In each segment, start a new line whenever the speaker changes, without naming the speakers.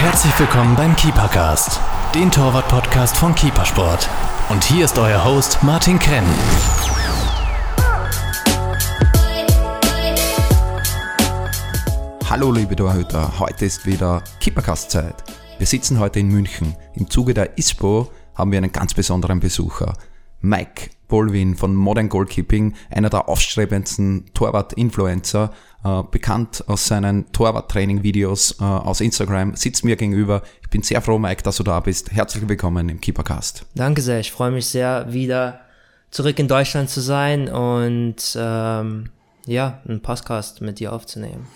Herzlich willkommen beim Keepercast, den Torwart-Podcast von Keepersport. Und hier ist euer Host Martin Krenn.
Hallo liebe Torhüter, heute ist wieder Keepercast-Zeit. Wir sitzen heute in München. Im Zuge der ISPO haben wir einen ganz besonderen Besucher. Mike Bolwin von Modern Goalkeeping, einer der aufstrebendsten Torwart-Influencer, äh, bekannt aus seinen Torwart-Training-Videos äh, aus Instagram, sitzt mir gegenüber. Ich bin sehr froh, Mike, dass du da bist. Herzlich willkommen im Keepercast.
Danke sehr, ich freue mich sehr, wieder zurück in Deutschland zu sein und ähm, ja, einen Podcast mit dir aufzunehmen.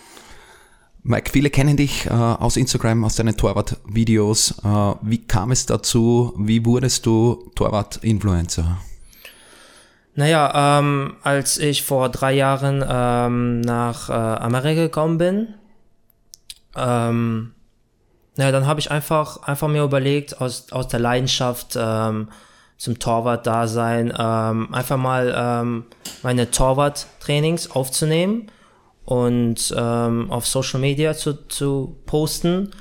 Mike, viele kennen dich äh, aus Instagram, aus deinen Torwart-Videos. Äh, wie kam es dazu? Wie wurdest du Torwart-Influencer?
Naja, ähm, als ich vor drei Jahren ähm, nach äh, Amerika gekommen bin, ähm, naja, dann habe ich einfach, einfach mir überlegt, aus, aus der Leidenschaft ähm, zum Torwart-Dasein, ähm, einfach mal ähm, meine Torwart-Trainings aufzunehmen und ähm, auf Social Media zu, zu posten,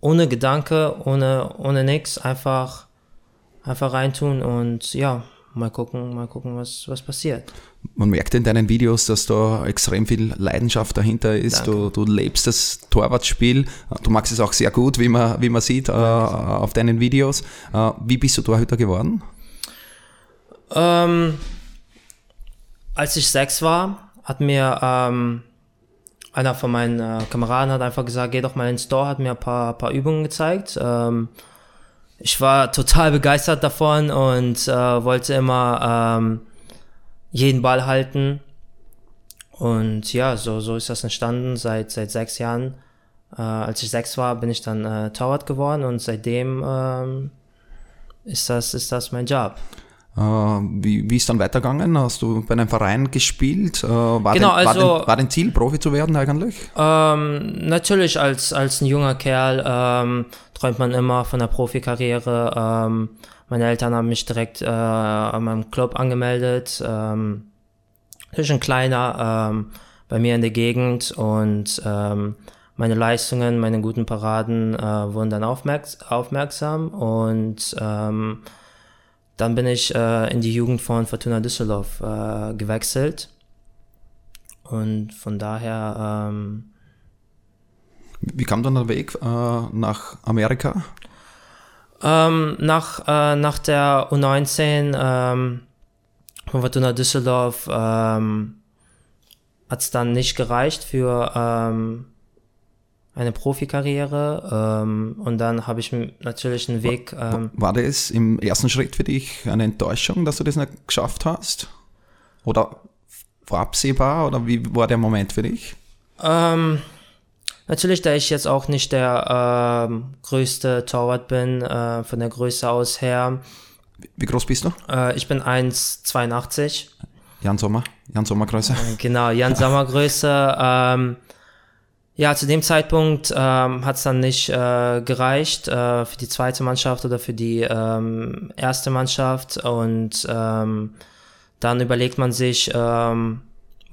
ohne Gedanke, ohne, ohne nix, einfach, einfach reintun und ja, mal gucken, mal gucken, was, was passiert.
Man merkt in deinen Videos, dass da extrem viel Leidenschaft dahinter ist. Du, du lebst das Torwartspiel. Du magst es auch sehr gut, wie man, wie man sieht äh, auf deinen Videos. Äh, wie bist du Torhüter geworden?
Ähm, als ich sechs war, hat mir ähm, einer von meinen äh, Kameraden hat einfach gesagt, geh doch mal ins Store, hat mir ein paar, paar Übungen gezeigt. Ähm, ich war total begeistert davon und äh, wollte immer ähm, jeden Ball halten. Und ja, so, so ist das entstanden seit, seit sechs Jahren. Äh, als ich sechs war, bin ich dann äh, Torwart geworden und seitdem ähm, ist, das, ist das mein Job.
Äh, wie, wie ist dann weitergegangen? Hast du bei einem Verein gespielt? Äh, war,
genau,
dein,
also,
war, dein, war dein Ziel, Profi zu werden eigentlich?
Ähm, natürlich, als, als ein junger Kerl ähm, träumt man immer von der Profikarriere. Ähm, meine Eltern haben mich direkt äh, an meinem Club angemeldet. Ähm, ist ein kleiner ähm, bei mir in der Gegend und ähm, meine Leistungen, meine guten Paraden äh, wurden dann aufmerks aufmerksam und ähm, dann bin ich äh, in die Jugend von Fortuna Düsseldorf äh, gewechselt. Und von daher. Ähm,
Wie kam dann der Weg äh, nach Amerika?
Ähm, nach, äh, nach der U19 ähm, von Fortuna Düsseldorf ähm, hat es dann nicht gereicht für ähm, eine Profikarriere ähm, und dann habe ich natürlich einen Weg.
Ähm, war, das im ersten Schritt für dich eine Enttäuschung, dass du das nicht geschafft hast? Oder war absehbar oder wie war der Moment für dich?
Ähm, natürlich, da ich jetzt auch nicht der ähm, größte Torwart bin, äh, von der Größe aus her.
Wie groß bist du?
Äh, ich bin 1,82.
Jan Sommer, Jan Sommer Größe.
Genau, Jan Sommer Größe. Ähm, ja, zu dem Zeitpunkt ähm, hat es dann nicht äh, gereicht äh, für die zweite Mannschaft oder für die ähm, erste Mannschaft. Und ähm, dann überlegt man sich, ähm,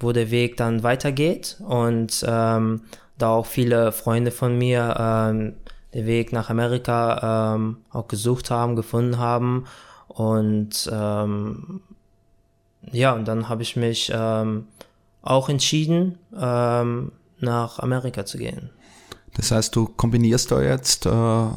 wo der Weg dann weitergeht. Und ähm, da auch viele Freunde von mir ähm, den Weg nach Amerika ähm, auch gesucht haben, gefunden haben. Und ähm, ja, und dann habe ich mich ähm, auch entschieden, ähm, nach Amerika zu gehen.
Das heißt, du kombinierst da jetzt äh,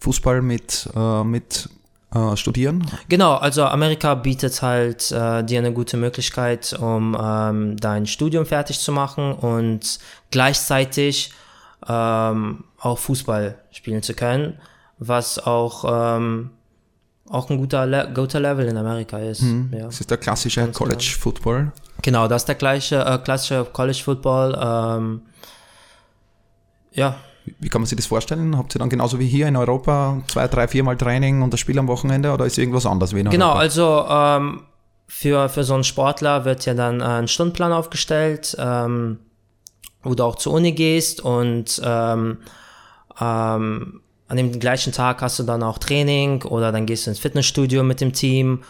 Fußball mit, äh, mit äh, Studieren?
Genau, also Amerika bietet halt äh, dir eine gute Möglichkeit, um ähm, dein Studium fertig zu machen und gleichzeitig ähm, auch Fußball spielen zu können, was auch ähm, auch ein guter, Le guter Level in Amerika ist.
Hm. Ja. Das ist der klassische Ganz College genau. Football.
Genau, das ist der gleiche äh, klassische College Football. Ähm, ja.
Wie kann man sich das vorstellen? Habt ihr dann genauso wie hier in Europa zwei, drei, viermal Training und das Spiel am Wochenende oder ist irgendwas anders wie in
Genau,
Europa?
also ähm, für, für so einen Sportler wird ja dann ein Stundenplan aufgestellt, ähm, wo du auch zur Uni gehst und ähm, ähm, an dem gleichen Tag hast du dann auch Training oder dann gehst du ins Fitnessstudio mit dem Team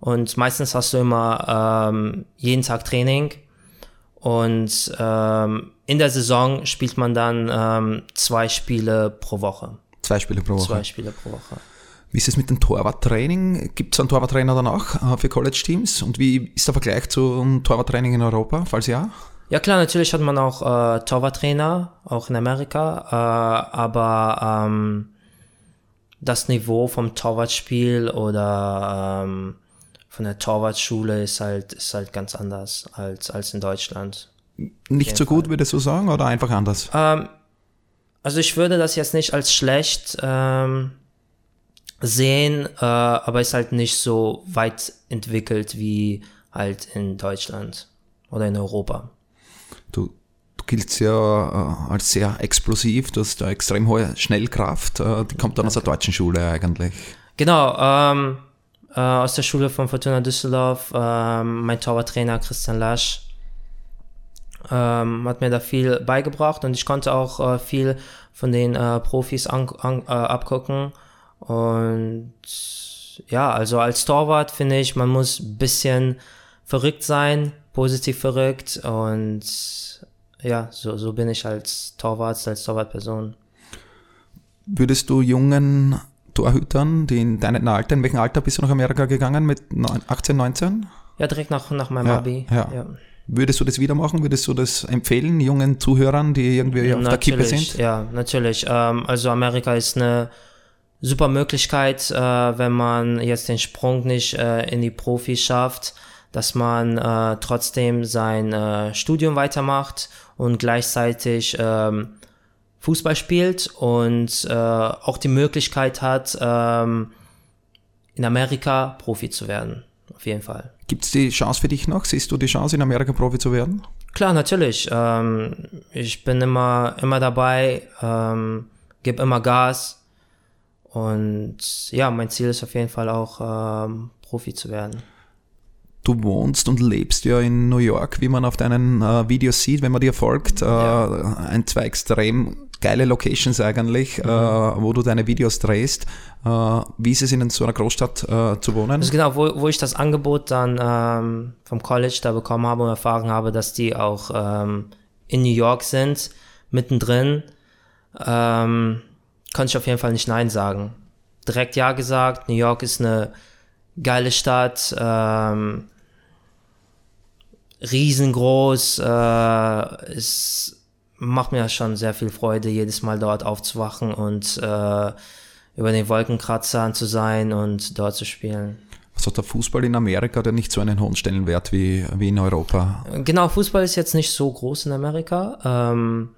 und meistens hast du immer ähm, jeden Tag Training und ähm, in der Saison spielt man dann ähm, zwei Spiele pro Woche.
Zwei Spiele pro Woche.
Zwei Spiele pro Woche.
Wie ist es mit dem Torwarttraining? Gibt es einen Torwarttrainer danach äh, für College-Teams? Und wie ist der Vergleich zum Torwarttraining in Europa, falls ja?
Ja klar, natürlich hat man auch äh, Torwarttrainer, auch in Amerika, äh, aber ähm, das Niveau vom Torwartspiel oder ähm, von der Torwartschule ist halt, ist halt ganz anders als, als in Deutschland.
Nicht so gut, würdest du sagen, oder einfach anders?
Ähm, also ich würde das jetzt nicht als schlecht ähm, sehen, äh, aber ist halt nicht so weit entwickelt wie halt in Deutschland oder in Europa.
Du, du giltst ja äh, als sehr explosiv, du hast eine extrem hohe Schnellkraft, äh, die kommt dann aus der deutschen Schule eigentlich.
Genau, ähm, äh, aus der Schule von Fortuna Düsseldorf, ähm, mein Torwarttrainer Christian Lasch ähm, hat mir da viel beigebracht und ich konnte auch äh, viel von den äh, Profis an, an, äh, abgucken. Und ja, also als Torwart finde ich, man muss ein bisschen verrückt sein, positiv verrückt und ja, so, so bin ich als Torwart, als Torwartperson.
Würdest du jungen Torhütern, die in deinem Alter, in welchem Alter bist du nach Amerika gegangen? Mit 18, 19?
Ja, direkt nach, nach meinem
Ja,
Abi.
ja.
ja.
Würdest du das wieder machen? Würdest du das empfehlen, jungen Zuhörern, die irgendwie auf der Kippe
Natürlich,
sind?
Ja, natürlich. Ähm, also Amerika ist eine super Möglichkeit, äh, wenn man jetzt den Sprung nicht äh, in die Profis schafft, dass man äh, trotzdem sein Studium weitermacht und gleichzeitig ähm, Fußball spielt und äh, auch die Möglichkeit hat, ähm, in Amerika Profi zu werden. Auf jeden Fall.
Gibt es die Chance für dich noch? Siehst du die Chance, in Amerika Profi zu werden?
Klar, natürlich. Ähm, ich bin immer, immer dabei, ähm, gebe immer Gas. Und ja, mein Ziel ist auf jeden Fall auch, ähm, Profi zu werden.
Du wohnst und lebst ja in New York, wie man auf deinen äh, Videos sieht, wenn man dir folgt. Äh, ein, zwei extrem geile Locations eigentlich, äh, wo du deine Videos drehst. Äh, wie ist es in so einer Großstadt äh, zu wohnen?
Also genau, wo, wo ich das Angebot dann ähm, vom College da bekommen habe und erfahren habe, dass die auch ähm, in New York sind, mittendrin, ähm, konnte ich auf jeden Fall nicht Nein sagen. Direkt Ja gesagt, New York ist eine geile Stadt, ähm, riesengroß, äh, es macht mir schon sehr viel Freude, jedes Mal dort aufzuwachen und äh, über den Wolkenkratzern zu sein und dort zu spielen.
Also der Fußball in Amerika hat ja nicht so einen hohen Stellenwert wie, wie in Europa.
Genau, Fußball ist jetzt nicht so groß in Amerika. Ähm,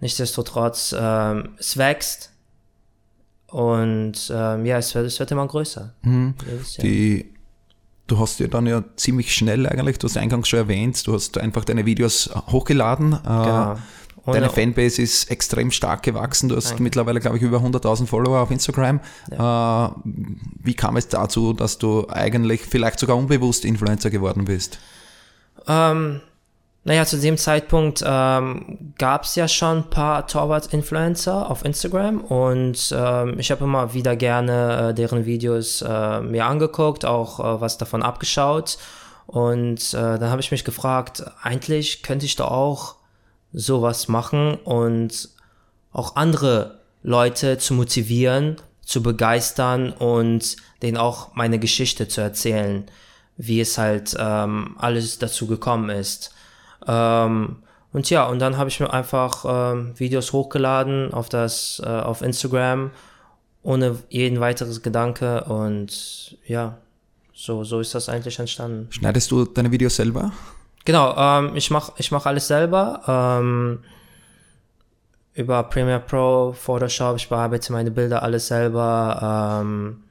nichtsdestotrotz, ähm, es wächst. Und ähm, ja, es wird, es wird immer größer. Jahr.
Die, du hast ja dann ja ziemlich schnell eigentlich, du hast eingangs schon erwähnt, du hast einfach deine Videos hochgeladen. Äh,
Genau.
Deine Fanbase ist extrem stark gewachsen. Du hast mittlerweile, glaube ich, über 100.000 Follower auf Instagram. Äh, wie kam es dazu, dass du eigentlich vielleicht sogar unbewusst Influencer geworden bist?
Ähm, naja, zu dem Zeitpunkt ähm, gab es ja schon ein paar Torwart-Influencer auf Instagram und ähm, ich habe immer wieder gerne äh, deren Videos äh, mir angeguckt, auch äh, was davon abgeschaut. Und äh, dann habe ich mich gefragt, eigentlich könnte ich doch auch sowas machen und auch andere Leute zu motivieren, zu begeistern und denen auch meine Geschichte zu erzählen, wie es halt ähm, alles dazu gekommen ist. Ähm, und ja, und dann habe ich mir einfach ähm, Videos hochgeladen auf das, äh, auf Instagram, ohne jeden weiteres Gedanke und ja, so, so ist das eigentlich entstanden.
Schneidest du deine Videos selber?
Genau, ähm, ich mache ich mach alles selber. Ähm, über Premiere Pro, Photoshop, ich bearbeite meine Bilder alles selber. Ähm,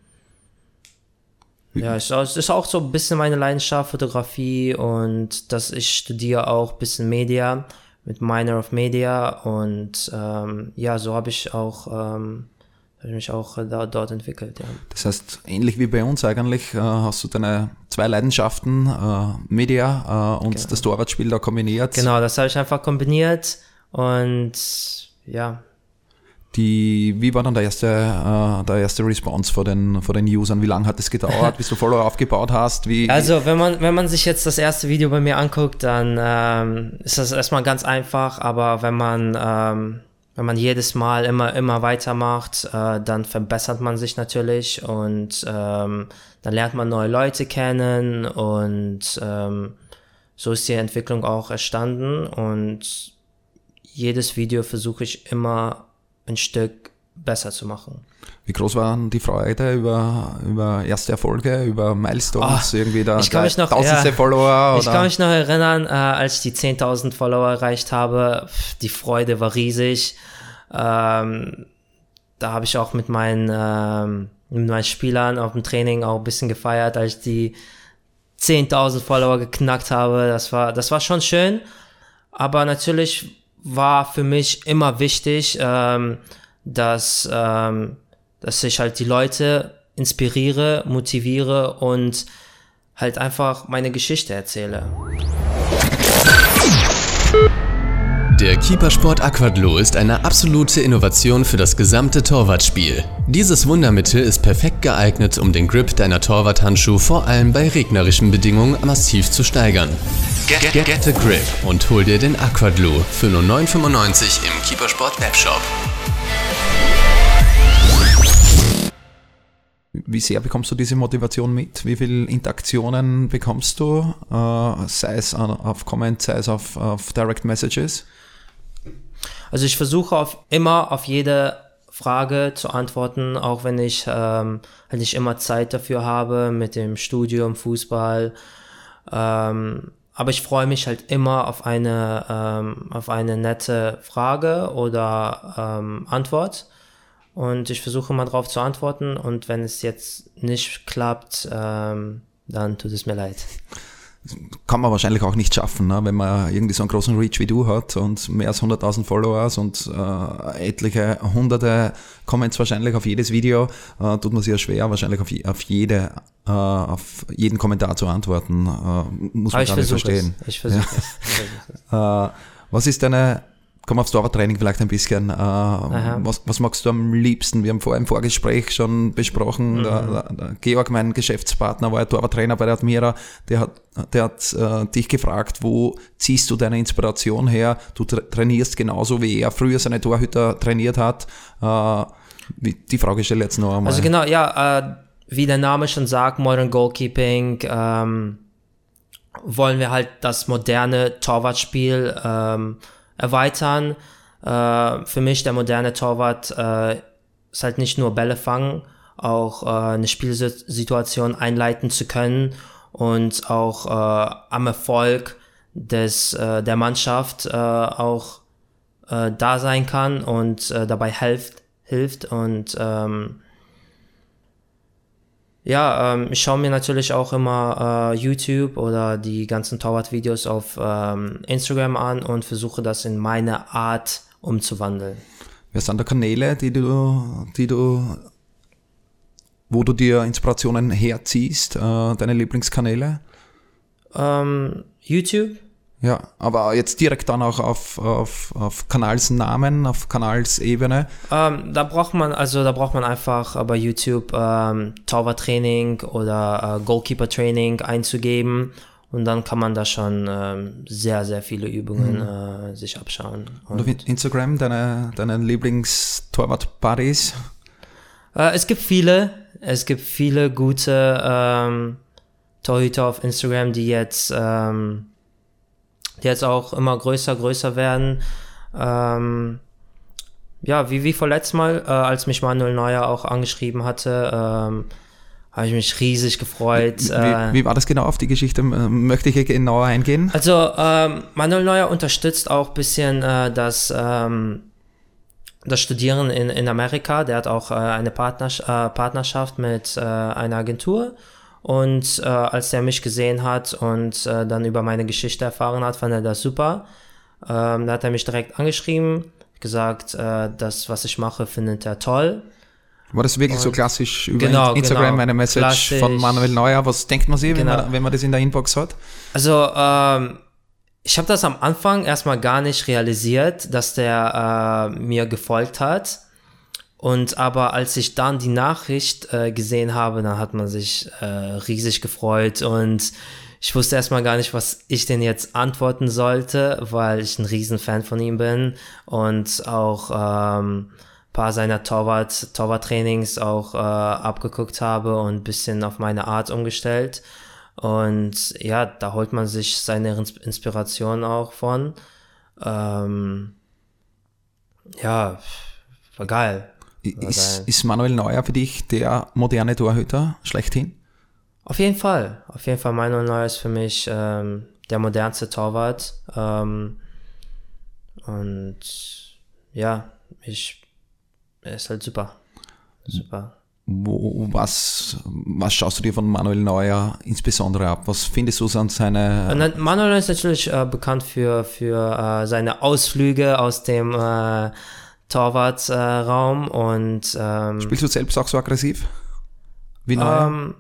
ja, es ist- es ist auch so ein bisschen meine Leidenschaft, Fotografie und dass ich studiere auch ein bisschen Media mit Minor of Media und ähm, ja, so habe ich auch ähm, hab ich mich auch äh, da, dort entwickelt. Ja.
Das heißt, ähnlich wie bei uns eigentlich, äh, hast du deine zwei Leidenschaften, äh, Media äh, und das Torwartspiel da kombiniert.
Genau, das habe ich einfach kombiniert und ja,
Die, wie war dann der erste, äh, der erste Response von den, von den Usern? Wie lange hat es gedauert, bis du Follower aufgebaut hast? Wie,
Also, wenn man, wenn man sich jetzt das erste Video bei mir anguckt, dann ähm, ist das erstmal ganz einfach, aber wenn man ähm, wenn man jedes Mal immer, immer weitermacht, äh, dann verbessert man sich natürlich und ähm, dann lernt man neue Leute kennen und ähm, so ist die Entwicklung auch entstanden und jedes Video versuche ich immer ein Stück besser zu machen.
Wie groß waren die Freude über, über erste Erfolge, über Milestones, oh, irgendwie da,
ich kann mich noch,
tausendste ja, Follower? Oder?
Ich kann mich noch erinnern, äh, als ich die 10.000 Follower erreicht habe, die Freude war riesig. Ähm, da habe ich auch mit meinen, ähm, mit meinen Spielern auf dem Training auch ein bisschen gefeiert, als ich die 10.000 Follower geknackt habe. Das war, das war schon schön. Aber natürlich war für mich immer wichtig, ähm, dass, ähm, dass ich halt die Leute inspiriere, motiviere und halt einfach meine Geschichte erzähle.
Der Keepersport Aquadlo ist eine absolute Innovation für das gesamte Torwartspiel. Dieses Wundermittel ist perfekt geeignet, um den Grip deiner Torwarthandschuhe vor allem bei regnerischen Bedingungen massiv zu steigern. Get, get, get a grip und hol dir den Aquadlo für nur 9,95 im Keepersport Webshop.
Wie sehr bekommst du diese Motivation mit? Wie viele Interaktionen bekommst du? Äh, sei es auf Comment, sei es auf, auf Direct Messages?
Also ich versuche auf, immer auf jede Frage zu antworten, auch wenn ich ähm, halt nicht immer Zeit dafür habe mit dem Studium, Fußball. Ähm, aber ich freue mich halt immer auf eine, ähm, auf eine nette Frage oder ähm, Antwort. Und ich versuche mal drauf zu antworten. Und wenn es jetzt nicht klappt, ähm, dann tut es mir leid
kann man wahrscheinlich auch nicht schaffen, ne? wenn man irgendwie so einen großen Reach wie du hat und mehr als 100.000 Followers und äh, etliche hunderte Comments wahrscheinlich auf jedes Video, äh, tut man sich ja schwer, wahrscheinlich auf, auf, jede, äh, auf jeden Kommentar zu antworten. Äh, muss man gar nicht verstehen.
Es. Ich versuche
ja. es. äh, was ist deine komm aufs Torwarttraining vielleicht ein bisschen. Äh, was, was magst du am liebsten? Wir haben vor im Vorgespräch schon besprochen, mhm. der, der, der, Georg, mein Geschäftspartner, war ja Torwarttrainer bei der Admira, der hat, der hat äh, dich gefragt, wo ziehst du deine Inspiration her? Du tra trainierst genauso, wie er früher seine Torhüter trainiert hat. Äh, die Frage stelle ich jetzt noch einmal.
Also genau, ja, äh, wie der Name schon sagt, Modern Goalkeeping, ähm, wollen wir halt das moderne Torwartspiel ähm, erweitern. Äh, für mich der moderne Torwart äh, ist halt nicht nur Bälle fangen, auch äh, eine Spielsituation einleiten zu können und auch äh, am Erfolg des, äh, der Mannschaft äh, auch da sein kann und dabei hilft, hilft und ähm, ja, ähm, ich schaue mir natürlich auch immer äh, YouTube oder die ganzen Torwart-Videos auf ähm, Instagram an und versuche das in meine Art umzuwandeln.
Wer sind da Kanäle, die du, die du, wo du dir Inspirationen herziehst, äh, deine Lieblingskanäle?
Ähm, YouTube,
ja, aber jetzt direkt dann auch auf, auf, auf Kanalsnamen, auf Kanalsebene.
Ähm, da braucht man, also da braucht man einfach bei YouTube ähm, Torwarttraining oder äh, Goalkeeper Training einzugeben und dann kann man da schon ähm, sehr, sehr viele Übungen mhm. äh, sich abschauen.
Und, und auf Instagram, deine, deine Lieblings-Torwart-Buddies?
Äh, es gibt viele, es gibt viele gute ähm, Torhüter auf Instagram, die jetzt ähm, die jetzt auch immer größer, größer werden. Ähm, ja, wie, wie vorletzt Mal, äh, als mich Manuel Neuer auch angeschrieben hatte, ähm, habe ich mich riesig gefreut.
Wie, äh, wie, war das genau auf die Geschichte? Möchte ich genauer eingehen?
Also, ähm, Manuel Neuer unterstützt auch ein bisschen äh, das, ähm, das Studieren in, in Amerika. Der hat auch äh, eine Partners äh, Partnerschaft mit äh, einer Agentur und äh, als er mich gesehen hat und äh, dann über meine Geschichte erfahren hat, fand er das super. Ähm, da hat er mich direkt angeschrieben, gesagt, äh, das, was ich mache, findet er toll.
War das wirklich und so klassisch über genau, Instagram genau, eine Message klassisch. von Manuel Neuer? Was denkt man sich, genau. wenn, man, wenn man das in der Inbox hat?
Also, ähm, ich habe das am Anfang erstmal gar nicht realisiert, dass der äh, mir gefolgt hat. Und aber als ich dann die Nachricht äh, gesehen habe, dann hat man sich äh, riesig gefreut und ich wusste erstmal gar nicht, was ich denn jetzt antworten sollte, weil ich ein Riesenfan von ihm bin und auch ähm, paar seiner Torwart, Torwarttrainings auch äh, abgeguckt habe und ein bisschen auf meine Art umgestellt. Und ja, da holt man sich seine Inspiration auch von. Ähm, ja, war geil.
Ist, ist Manuel Neuer für dich der moderne Torhüter schlechthin?
Auf jeden Fall. Auf jeden Fall Manuel Neuer ist für mich ähm, der modernste Torwart. Ähm, und ja, ich, er ist halt super. Super.
Wo, was, was schaust du dir von Manuel Neuer insbesondere ab? Was findest du an seine.
Manuel ist natürlich äh, bekannt für, für äh, seine Ausflüge aus dem äh, Torwartraum und. Ähm,
Spielst du selbst auch so aggressiv? Wie Neuer? Ähm,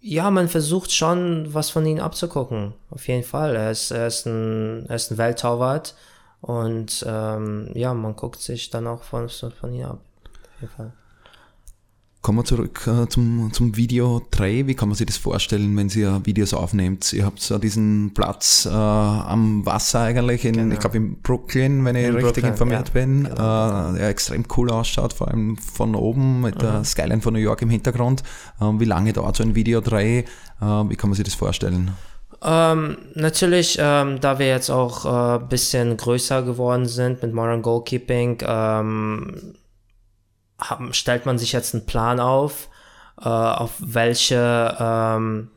ja, man versucht schon, was von ihm abzugucken. Auf jeden Fall. Er ist, er ist, ein, er ist ein Welttorwart und ähm, ja, man guckt sich dann auch von, von ihm ab. Auf jeden Fall.
Kommen wir zurück äh, zum, zum Videodreh. Wie kann man sich das vorstellen, wenn ihr Videos aufnehmt? Ihr habt so diesen Platz äh, am Wasser eigentlich, in, genau. ich glaube in Brooklyn, wenn ich in richtig Brooklyn, informiert ja. bin, genau. äh, der extrem cool ausschaut, vor allem von oben mit mhm. der Skyline von New York im Hintergrund. Ähm, wie lange dauert so ein Videodreh? Äh, wie kann man sich das vorstellen?
Ähm, natürlich, ähm, da wir jetzt auch ein äh, bisschen größer geworden sind mit Modern Goalkeeping, ähm, haben, stellt man sich jetzt einen Plan auf, äh, auf welche ähm,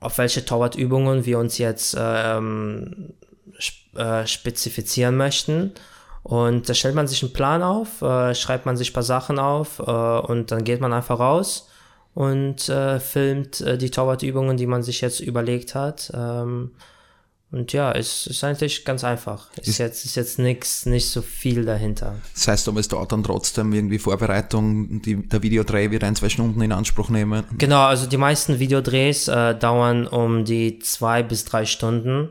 auf welche Torwartübungen wir uns jetzt ähm, äh, spezifizieren möchten. Und da stellt man sich einen Plan auf, äh, schreibt man sich ein paar Sachen auf äh, und dann geht man einfach raus und äh, filmt äh, die Torwartübungen, die man sich jetzt überlegt hat. Ähm, und ja, es ist eigentlich ganz einfach. Ist, ist jetzt, ist jetzt nichts, nicht so viel dahinter.
Das heißt aber, es dauert dann trotzdem irgendwie Vorbereitung, die, der Videodreh wird ein, zwei Stunden in Anspruch nehmen?
Genau, also die meisten Videodrehs äh, dauern um die zwei bis drei Stunden.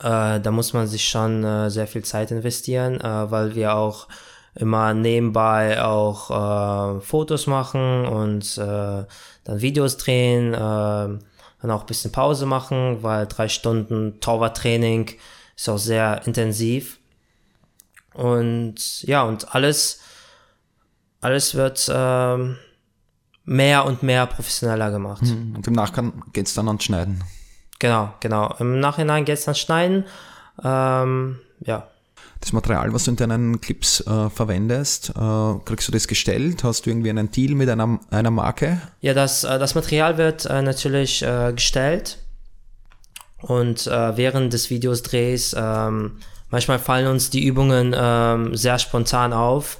Äh, da muss man sich schon äh, sehr viel Zeit investieren, äh, weil wir auch immer nebenbei auch äh, Fotos machen und äh, dann Videos drehen dann auch ein bisschen Pause machen, weil drei Stunden Torwarttraining ist auch sehr intensiv. Und ja, und alles, alles wird ähm, mehr und mehr professioneller gemacht.
Hm, und im Nachgang geht es dann ans Schneiden.
Genau, genau. Im Nachhinein geht es ans Schneiden. Ähm, ja
das Material, was du in deinen Clips äh, verwendest, äh, kriegst du das gestellt? Hast du irgendwie einen Deal mit einer, einer Marke?
Ja, das, äh, das Material wird äh, natürlich äh, gestellt und äh, während des Videos-Drehs ähm, manchmal fallen uns die Übungen ähm, sehr spontan auf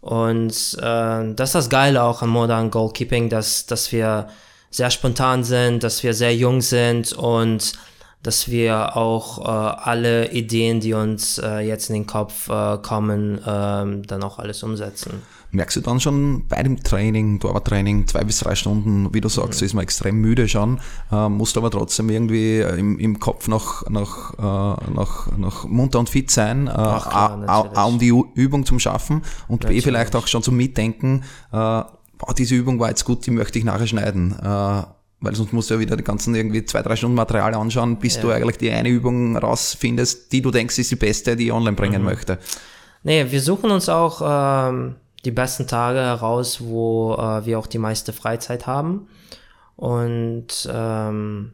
und das ist das Geile auch an Modern Goalkeeping, dass, dass wir sehr spontan sind, dass wir sehr jung sind und dass wir auch äh, alle Ideen, die uns äh, jetzt in den Kopf äh, kommen, ähm, dann auch alles umsetzen.
Merkst du dann schon bei dem Training, Torwarttraining, zwei bis drei Stunden, wie du sagst, mhm. ist man extrem müde schon, äh, musst aber trotzdem irgendwie im, im Kopf noch, noch, äh, noch, noch munter und fit sein, äh, Ach, klar, A, A, um die Übung zu schaffen und natürlich. B vielleicht auch schon zum Mitdenken, äh, boah, diese Übung war jetzt gut, die möchte ich nachher schneiden. Weil sonst musst du ja wieder die ganzen irgendwie zwei, drei Stunden Material anschauen, bis ja. du eigentlich die eine Übung rausfindest, die du denkst, ist die beste, die ich online bringen mhm. möchte.
Nee, wir suchen uns auch ähm, die besten Tage heraus, wo äh, wir auch die meiste Freizeit haben. Und ähm,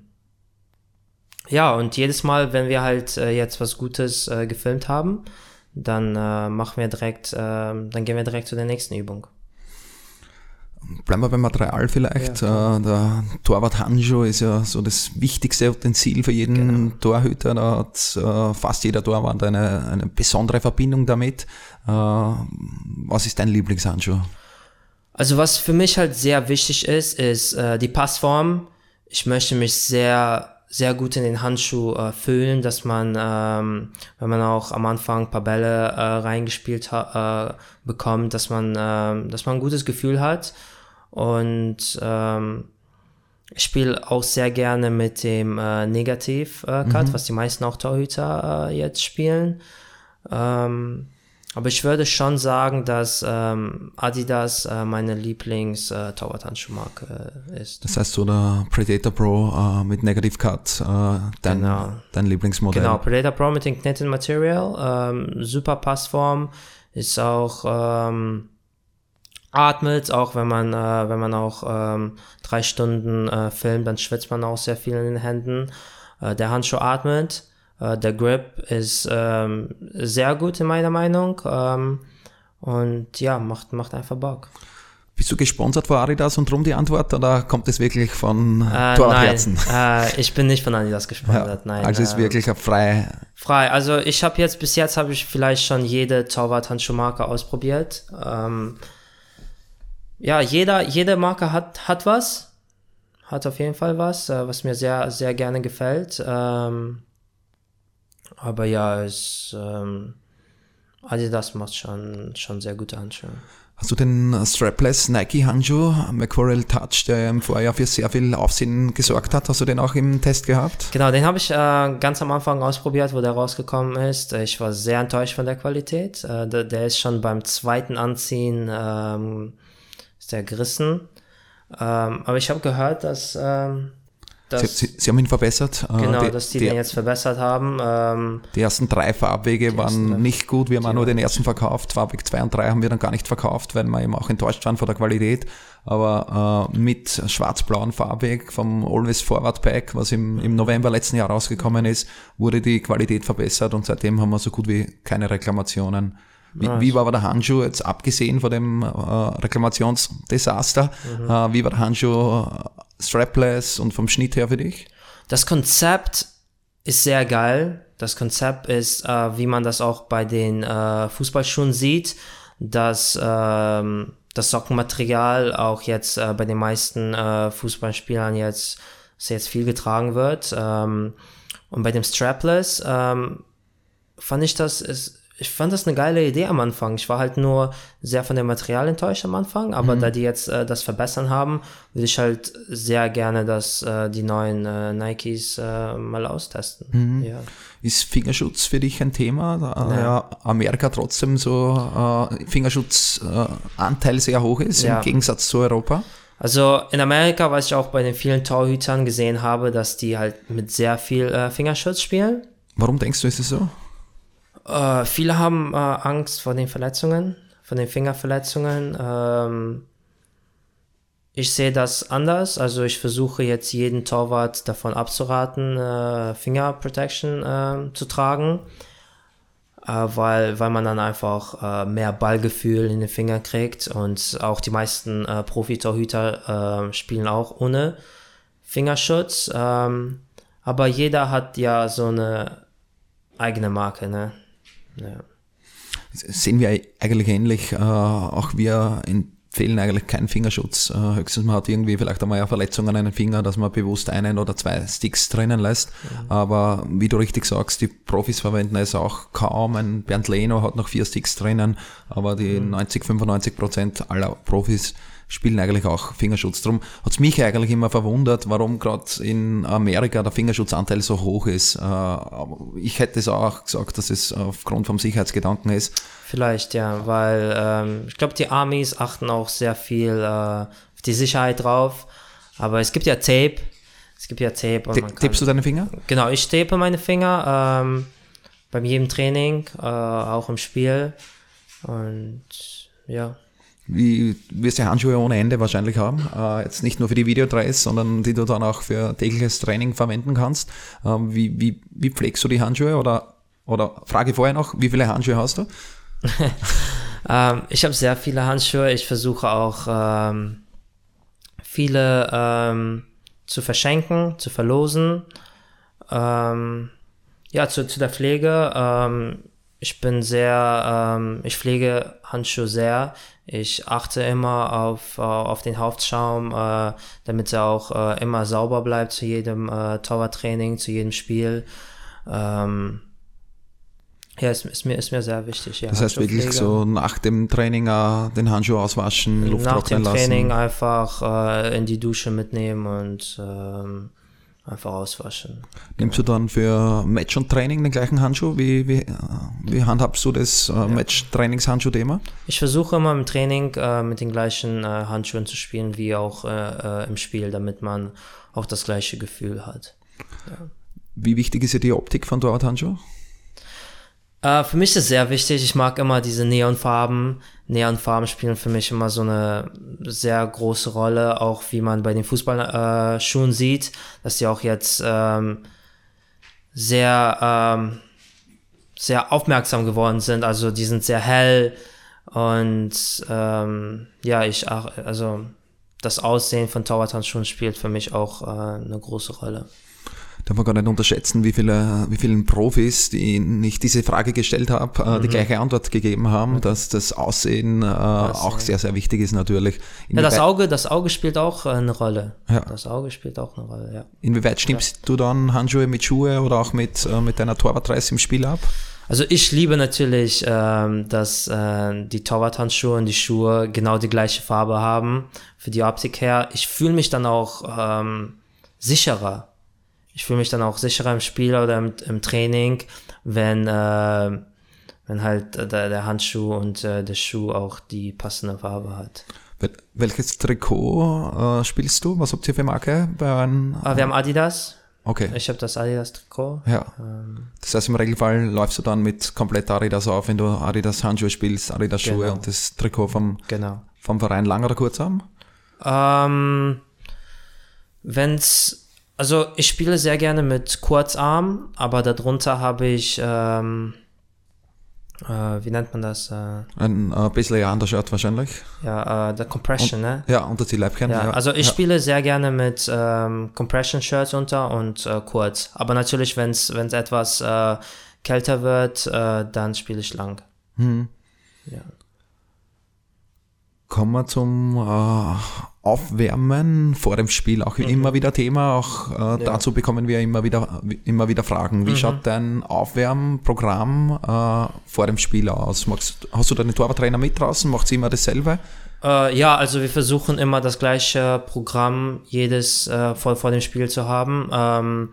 ja, und jedes Mal, wenn wir halt äh, jetzt was Gutes äh, gefilmt haben, dann äh, machen wir direkt, äh, dann gehen wir direkt zu der nächsten Übung.
Bleiben wir beim Material vielleicht. Ja, äh, der Torwart Hanjo ist ja so das wichtigste Utensil für jeden genau. Torhüter. Da hat äh, fast jeder Torwart eine, eine besondere Verbindung damit. Äh, was ist dein Lieblingshandschuh?
Also was für mich halt sehr wichtig ist, ist die Passform. Ich möchte mich sehr sehr gut in den Handschuh äh, fühlen, dass man, ähm, wenn man auch am Anfang ein paar Bälle äh, reingespielt äh, bekommt, dass man, äh, dass man ein gutes Gefühl hat. Und ähm, ich spiele auch sehr gerne mit dem äh, Negativ-Cut, mhm. was die meisten auch Torhüter äh, jetzt spielen. Ähm, aber ich würde schon sagen, dass ähm, Adidas äh, meine Lieblings-Torwart-Handschuhmarke äh, ist.
Das heißt so der Predator Pro äh, mit Negative Cut, äh, dein,
Genau.
dein Lieblingsmodell.
Genau, Predator Pro mit dem Knitted Material, ähm, super Passform, ist auch ähm, atmet, auch wenn man äh, wenn man auch ähm, drei Stunden äh, filmt, dann schwitzt man auch sehr viel in den Händen. Äh, der Handschuh atmet, äh, der Grip ist ähm, sehr gut in meiner Meinung ähm, und ja macht macht einfach Bock.
Bist du gesponsert von Adidas und drum die Antwort oder kommt es wirklich von
Äh,
Torherzen?
äh, ich bin nicht von Adidas
Ja,
gesponsert, nein.
also ist
äh,
wirklich frei.
Frei. Also ich habe jetzt bis jetzt habe ich vielleicht schon jede Torwart-Handschuhmarke ausprobiert. Ähm, ja, jeder, jede Marke hat, hat was. Hat auf jeden Fall was, äh, was mir sehr, sehr gerne gefällt. Ähm, aber ja, es, ähm, Adidas macht schon, schon sehr gute Handschuhe.
Hast du den Strapless Nike Handschuh, Macquarie Touch, der im Vorjahr für sehr viel Aufsehen gesorgt hat, hast du den auch im Test gehabt?
Genau, den habe ich äh, ganz am Anfang ausprobiert, wo der rausgekommen ist. Ich war sehr enttäuscht von der Qualität. Äh, der, der ist schon beim zweiten Anziehen ähm, gerissen. Ähm, aber ich habe gehört, dass, ähm,
Sie,
dass
sie, sie haben ihn verbessert. Äh,
genau,
die,
dass die,
die,
den jetzt verbessert haben. Ähm,
die ersten drei Farbwege waren
drei-
nicht gut. Wir haben auch nur
waren
den ersten verkauft. Farbweg 2 und 3 haben wir dann gar nicht verkauft, weil wir eben auch enttäuscht waren von der Qualität. Aber äh, mit schwarz-blauen Farbweg vom Always Forward Pack, was im, im November letzten Jahr rausgekommen ist, wurde die Qualität verbessert und seitdem haben wir so gut wie keine Reklamationen. Wie, wie war aber der Handschuh jetzt abgesehen von dem äh, Reklamationsdesaster? Äh, wie war der Handschuh äh, strapless und vom Schnitt her für dich?
Das Konzept ist sehr geil. Das Konzept ist, äh, wie man das auch bei den äh, Fußballschuhen sieht, dass ähm, das Sockenmaterial auch jetzt äh, bei den meisten äh, Fußballspielern jetzt, dass jetzt viel getragen wird. Ähm, und bei dem Strapless ähm, fand ich das ist ich fand das eine geile Idee am Anfang. Ich war halt nur sehr von dem Material enttäuscht am Anfang, aber da die jetzt äh, das verbessern haben, würde ich halt sehr gerne das, äh, die neuen äh, Nikes äh, mal austesten. Ja.
Ist Fingerschutz für dich ein Thema? Da ja. Amerika trotzdem so äh, Fingerschutzanteil sehr hoch ist
Ja.
im Gegensatz zu Europa?
Also in Amerika, was ich auch bei den vielen Torhütern gesehen habe, dass die halt mit sehr viel äh, Fingerschutz spielen.
Warum denkst du, ist es so?
Äh, viele haben äh, Angst vor den Verletzungen, vor den Fingerverletzungen. Ähm, ich sehe das anders. Also ich versuche jetzt jeden Torwart davon abzuraten, äh, Finger Protection äh, zu tragen, äh, weil, weil man dann einfach äh, mehr Ballgefühl in den Finger kriegt und auch die meisten äh, Profi-Torhüter äh, spielen auch ohne Fingerschutz. Ähm, aber jeder hat ja so eine eigene Marke, ne? Ja.
Sehen wir eigentlich ähnlich. Äh, auch wir empfehlen eigentlich keinen Fingerschutz. Äh, höchstens man hat irgendwie vielleicht einmal eine Verletzung an einen Finger, dass man bewusst einen oder zwei Sticks drinnen lässt. Aber wie du richtig sagst, die Profis verwenden es auch kaum. Ein Bernd Leno hat noch vier Sticks drinnen, aber die 90, 95 Prozent aller Profis spielen eigentlich auch Fingerschutz. Drum hat's mich eigentlich immer verwundert, warum gerade in Amerika der Fingerschutzanteil so hoch ist. Äh, ich hätte es auch gesagt, dass es aufgrund vom Sicherheitsgedanken ist.
Vielleicht, ja, weil ähm, ich glaube, die Armies achten auch sehr viel äh, auf die Sicherheit drauf. Aber es gibt ja Tape. Es gibt ja Tape und
T-
man
Tippst du deine Finger?
Genau, ich tape meine Finger ähm, beim jedem Training, äh, auch im Spiel. Und ja.
Wie wirst du Handschuhe ohne Ende wahrscheinlich haben. Äh, jetzt nicht nur für die Videodrehs, sondern die du dann auch für tägliches Training verwenden kannst. Ähm, wie, wie, wie pflegst du die Handschuhe? Oder, oder Frage vorher noch, wie viele Handschuhe hast du?
Ähm, ich habe sehr viele Handschuhe. Ich versuche auch ähm, viele ähm, zu verschenken, zu verlosen. Ähm, ja, zu, zu der Pflege. Ähm, ich bin sehr, ähm, ich pflege Handschuhe sehr. Ich achte immer auf, äh, auf den Hauptschaum, äh, damit er auch äh, immer sauber bleibt zu jedem äh, Torwarttraining, zu jedem Spiel. Ähm, ja, ist, ist, mir, ist mir sehr wichtig. Ja,
Das heißt wirklich so nach dem Training äh, den Handschuh auswaschen, Luft
nach dem Training
lassen.
einfach äh, in die Dusche mitnehmen und ähm, einfach auswaschen.
Nimmst du dann für Match und Training den gleichen Handschuh? Wie, wie, äh, wie handhabst du das äh, Match-Trainingshandschuh-Thema?
Ich versuche immer im Training äh, mit den gleichen äh, Handschuhen zu spielen wie auch äh, äh, im Spiel, damit man auch das gleiche Gefühl hat.
Wie wichtig ist dir die Optik von Torwart-Handschuh?
Äh, für mich ist es sehr wichtig. Ich mag immer diese Neonfarben. Neonfarben spielen für mich immer so eine sehr große Rolle, auch wie man bei den Fußballschuhen äh, sieht, dass die auch jetzt ähm, sehr, ähm, sehr aufmerksam geworden sind. Also die sind sehr hell und ähm, ja, ich also das Aussehen von Torwarthandschuhen spielt für mich auch äh, eine große Rolle
darf man gar nicht unterschätzen, wie viele, wie vielen Profis, die ich diese Frage gestellt habe, äh, mhm. die gleiche Antwort gegeben haben, mhm. dass das Aussehen äh, auch sehr, sehr wichtig ist natürlich.
ja, das Auge, das Auge spielt auch eine Rolle. Ja. Das Auge spielt auch eine Rolle, ja.
Inwieweit stimmst ja. du dann Handschuhe mit Schuhe oder auch mit, äh, mit deiner Torwartreise im Spiel ab?
Also ich liebe natürlich, ähm, dass äh, die Torwarthandschuhe und die Schuhe genau die gleiche Farbe haben für die Optik her. Ich fühle mich dann auch ähm, sicherer ich fühle mich dann auch sicherer im Spiel oder im, im Training, wenn, äh, wenn halt der, der Handschuh und äh, der Schuh auch die passende Farbe hat.
Welches Trikot äh, spielst du? Was habt ihr für Marke? Bei
einem, ah, wir haben Adidas.
Okay.
Ich habe das Adidas-Trikot.
Ja. Ähm, das heißt, im Regelfall läufst du dann mit komplett Adidas auf, wenn du Adidas Handschuhe spielst, Adidas Schuhe genau. und das Trikot vom,
genau.
vom Verein lang oder kurz haben?
Ähm, wenn's also ich spiele sehr gerne mit Kurzarm, aber darunter habe ich, ähm, äh, wie nennt man das? Äh,
Ein äh, bisschen Undershirt wahrscheinlich.
Ja, äh, der Compression,
und,
ne?
Ja, unter die Leibchen.
Ja, ja, also ich ja. spiele sehr gerne mit ähm, Compression-Shirts unter und äh, kurz. Aber natürlich, wenn es etwas äh, kälter wird, äh, dann spiele ich lang.
Hm. Ja. Kommen wir zum äh, Aufwärmen vor dem Spiel auch mhm. immer wieder Thema. Auch äh, ja. dazu bekommen wir immer wieder, immer wieder Fragen. Wie mhm. schaut dein Aufwärmprogramm äh, vor dem Spiel aus? Magst, hast du deinen Torwarttrainer mit draußen? Macht sie immer dasselbe?
Äh, ja, also wir versuchen immer das gleiche Programm jedes äh, vor, vor dem Spiel zu haben. Ähm,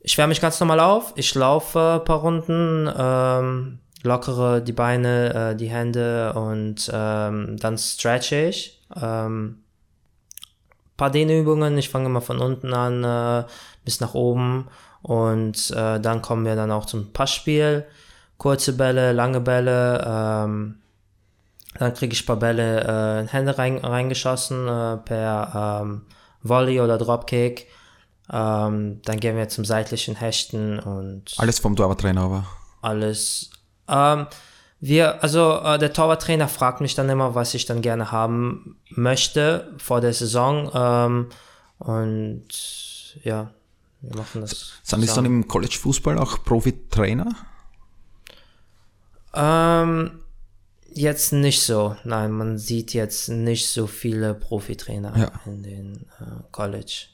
ich wärme mich ganz normal auf. Ich laufe ein paar Runden. Ähm, lockere die Beine, äh, die Hände und ähm, dann stretche ich. Ähm, paar Dehnübungen, ich fange immer von unten an äh, bis nach oben und äh, dann kommen wir dann auch zum Passspiel. Kurze Bälle, lange Bälle, ähm, dann kriege ich ein paar Bälle äh, in Hände rein, reingeschossen äh, per ähm, Volley oder Dropkick. Ähm, dann gehen wir zum seitlichen Hechten und.
Alles vom Torwarttrainer aber.
Alles, ähm, wir, also äh, der Torwarttrainer fragt mich dann immer, was ich dann gerne haben möchte vor der Saison. Ähm, und ja, wir machen das.
Sind es dann im College-Fußball auch Profi-Trainer?
Ähm, jetzt nicht so. Nein, man sieht jetzt nicht so viele Profitrainer ja. in den äh, College.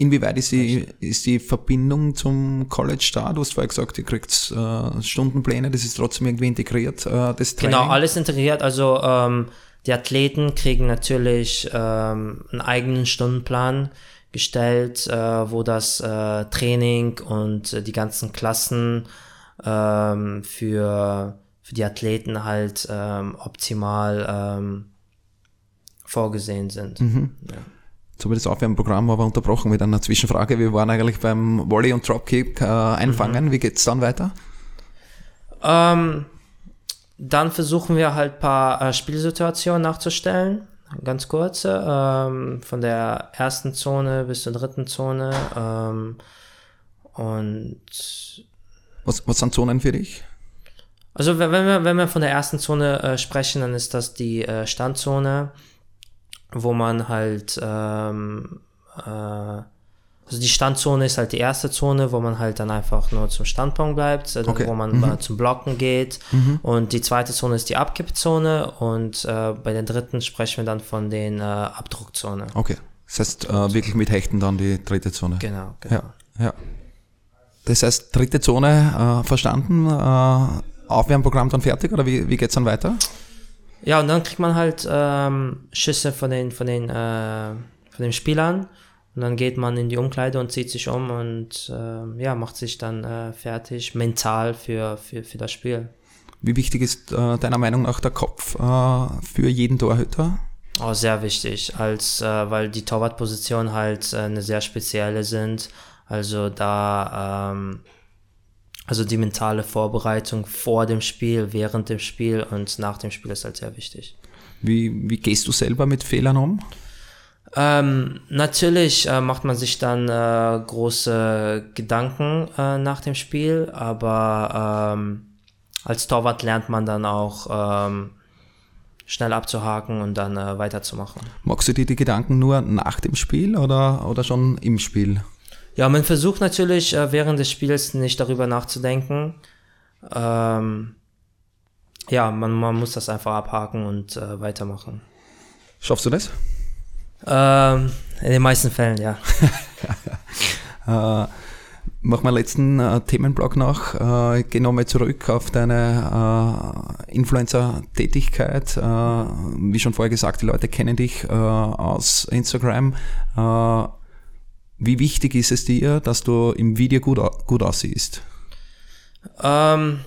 Inwieweit ist die, ist die Verbindung zum College da? Du hast vorher gesagt, ihr kriegt äh, Stundenpläne, das ist trotzdem irgendwie integriert, äh, das
Training? Genau, alles integriert. Also ähm, die Athleten kriegen natürlich ähm, einen eigenen Stundenplan gestellt, äh, wo das äh, Training und äh, die ganzen Klassen ähm, für, für die Athleten halt ähm, optimal ähm, vorgesehen sind.
Mhm. Ja. Ich das Aufwärmprogramm aber unterbrochen mit einer Zwischenfrage. Wir waren eigentlich beim Volley und Dropkick äh, einfangen. Mhm. Wie geht es dann weiter?
Ähm, dann versuchen wir halt ein paar äh, Spielsituationen nachzustellen. Ganz kurze. Ähm, von der ersten Zone bis zur dritten Zone. Ähm, und
was, was sind Zonen für dich?
Also wenn wir, wenn wir von der ersten Zone äh, sprechen, dann ist das die äh, Standzone wo man halt, ähm, äh, also die Standzone ist halt die erste Zone, wo man halt dann einfach nur zum Standpunkt bleibt, also okay. wo man mhm. zum Blocken geht. Mhm. Und die zweite Zone ist die Abkippzone und äh, bei der dritten sprechen wir dann von den äh, Abdruckzone.
Okay. Das heißt, äh, wirklich mit Hechten dann die dritte Zone.
Genau, genau.
Ja, ja. Das heißt, dritte Zone äh, verstanden, äh, Aufwärmprogramm dann fertig oder wie, wie geht es dann weiter?
Ja, und dann kriegt man halt ähm, Schüsse von den, von den, äh, von den Spielern Und dann geht man in die Umkleide und zieht sich um und äh, ja, macht sich dann äh, fertig, mental für, für, für das Spiel.
Wie wichtig ist äh, deiner Meinung nach der Kopf äh, für jeden Torhüter?
Oh, sehr wichtig, als, äh, weil die Torwartpositionen halt äh, eine sehr spezielle sind. Also da, ähm, also die mentale Vorbereitung vor dem Spiel, während dem Spiel und nach dem Spiel ist halt sehr wichtig.
Wie, wie gehst du selber mit Fehlern um?
Ähm, natürlich äh, macht man sich dann äh, große Gedanken äh, nach dem Spiel, aber ähm, als Torwart lernt man dann auch ähm, schnell abzuhaken und dann äh, weiterzumachen.
Magst du dir die Gedanken nur nach dem Spiel oder, oder schon im Spiel?
Ja, man versucht natürlich äh, während des Spiels nicht darüber nachzudenken. Ähm, ja, man, man muss das einfach abhaken und äh, weitermachen.
Schaffst du das?
Ähm, in den meisten Fällen, ja.
äh, mach mal letzten äh, Themenblock noch. Äh, geh nochmal zurück auf deine äh, Influencer-Tätigkeit. Äh, wie schon vorher gesagt, die Leute kennen dich äh, aus Instagram. Wie wichtig ist es dir, dass du im Video gut, gut aussiehst?
Ähm,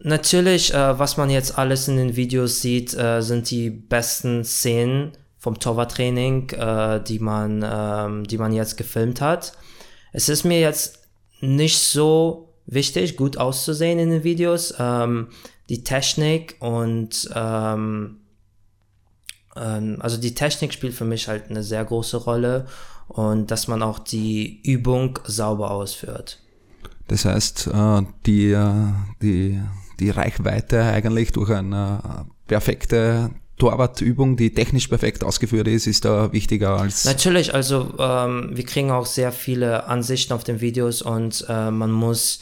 natürlich, äh, was man jetzt alles in den Videos sieht, äh, sind die besten Szenen vom Torwarttraining, äh, die man, ähm, die man jetzt gefilmt hat. Es ist mir jetzt nicht so wichtig, gut auszusehen in den Videos. Ähm, die Technik und ähm, ähm, also die Technik spielt für mich halt eine sehr große Rolle und dass man auch die Übung sauber ausführt.
Das heißt, äh, die, äh, die, die Reichweite eigentlich durch eine perfekte Torwartübung, die technisch perfekt ausgeführt ist, ist da wichtiger als.
Natürlich, also ähm, wir kriegen auch sehr viele Ansichten auf den Videos und äh, man muss,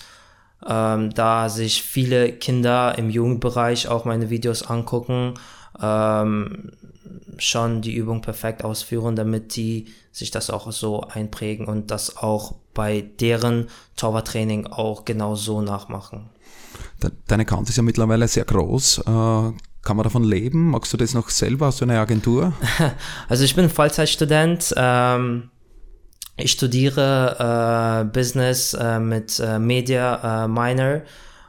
ähm, da sich viele Kinder im Jugendbereich auch meine Videos angucken, ähm, schon die Übung perfekt ausführen, damit die sich das auch so einprägen und das auch bei deren Torwarttraining auch genau so nachmachen.
Dein Account ist ja mittlerweile sehr groß. Äh, kann man davon leben? Magst du das noch selber? Hast du eine Agentur?
Also ich bin Vollzeitstudent. Ähm, ich studiere äh, Business äh, mit Media Minor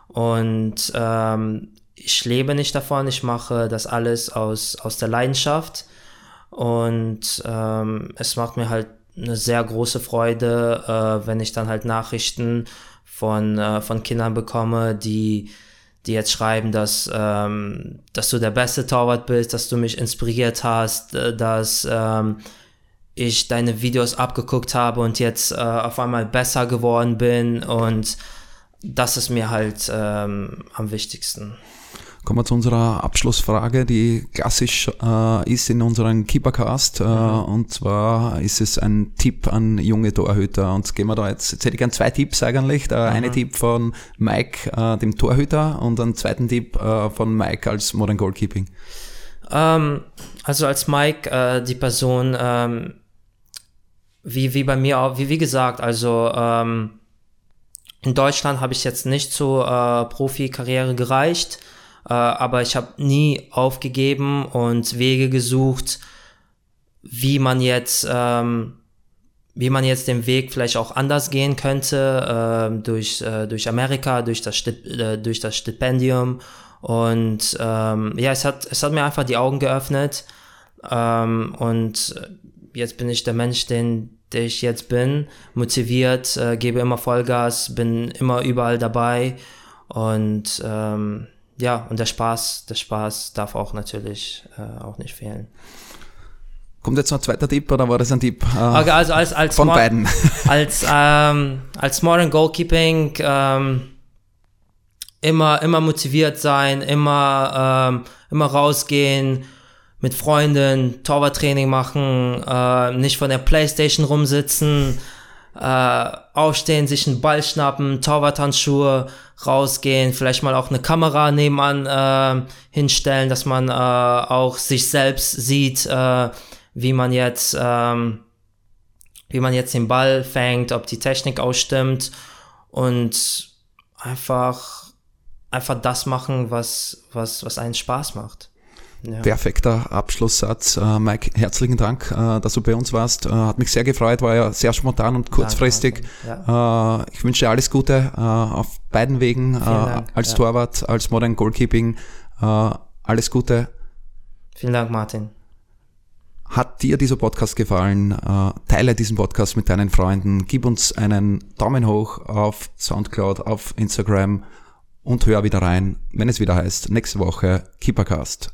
und ähm, ich lebe nicht davon. Ich mache das alles aus, aus der Leidenschaft und ähm, es macht mir halt eine sehr große Freude, äh, wenn ich dann halt Nachrichten von, äh, von Kindern bekomme, die die jetzt schreiben, dass, ähm, dass du der beste Torwart bist, dass du mich inspiriert hast, äh, dass ähm, ich deine Videos abgeguckt habe und jetzt äh, auf einmal besser geworden bin und das ist mir halt ähm, am wichtigsten.
Kommen wir zu unserer Abschlussfrage, die klassisch äh, ist in unserem Keepercast. Äh, mhm. Und zwar ist es ein Tipp an junge Torhüter. Und gehen wir da jetzt, jetzt hätte ich gern zwei Tipps eigentlich. Der mhm. eine Tipp von Mike, äh, dem Torhüter, und einen zweiten Tipp äh, von Mike als Modern Goalkeeping.
Ähm, also als Mike, äh, die Person, ähm, wie, wie bei mir auch, wie, wie gesagt, also ähm, in Deutschland habe ich jetzt nicht zur äh, Profikarriere gereicht. Äh, aber ich habe nie aufgegeben und Wege gesucht, wie man jetzt, ähm, wie man jetzt den Weg vielleicht auch anders gehen könnte, äh, durch, äh, durch Amerika, durch das, Stip äh, durch das Stipendium. Und ähm, ja, es hat, es hat mir einfach die Augen geöffnet. Ähm, und jetzt bin ich der Mensch, den, der ich jetzt bin, motiviert, äh, gebe immer Vollgas, bin immer überall dabei. Und ähm, ja, und der Spaß, der Spaß darf auch natürlich äh, auch nicht fehlen.
Kommt jetzt noch ein zweiter Tipp oder war das ein Tipp?
Äh, okay, also als, als
von beiden.
Als, ähm, als Modern Goalkeeping ähm, immer, immer motiviert sein, immer, ähm, immer rausgehen, mit Freunden Torwarttraining machen, äh, nicht von der Playstation rumsitzen, äh, aufstehen, sich einen Ball schnappen, Torwarthandschuhe, rausgehen, vielleicht mal auch eine Kamera nebenan äh, hinstellen, dass man äh, auch sich selbst sieht, äh, wie man jetzt, ähm, wie man jetzt den Ball fängt, ob die Technik ausstimmt und einfach, einfach das machen, was, was, was einen Spaß macht.
Ja. Perfekter Abschlusssatz. Uh, Mike, herzlichen Dank, uh, dass du bei uns warst. Uh, hat mich sehr gefreut, war ja sehr spontan und kurzfristig. Ja. ich wünsche dir alles Gute auf beiden Wegen, als ja. Torwart, als Modern Goalkeeping. alles Gute.
Vielen Dank, Martin.
Hat dir dieser Podcast gefallen? teile diesen Podcast mit deinen Freunden. Gib uns einen Daumen hoch auf Soundcloud, auf Instagram und hör wieder rein, wenn es wieder heißt, nächste Woche Keepercast.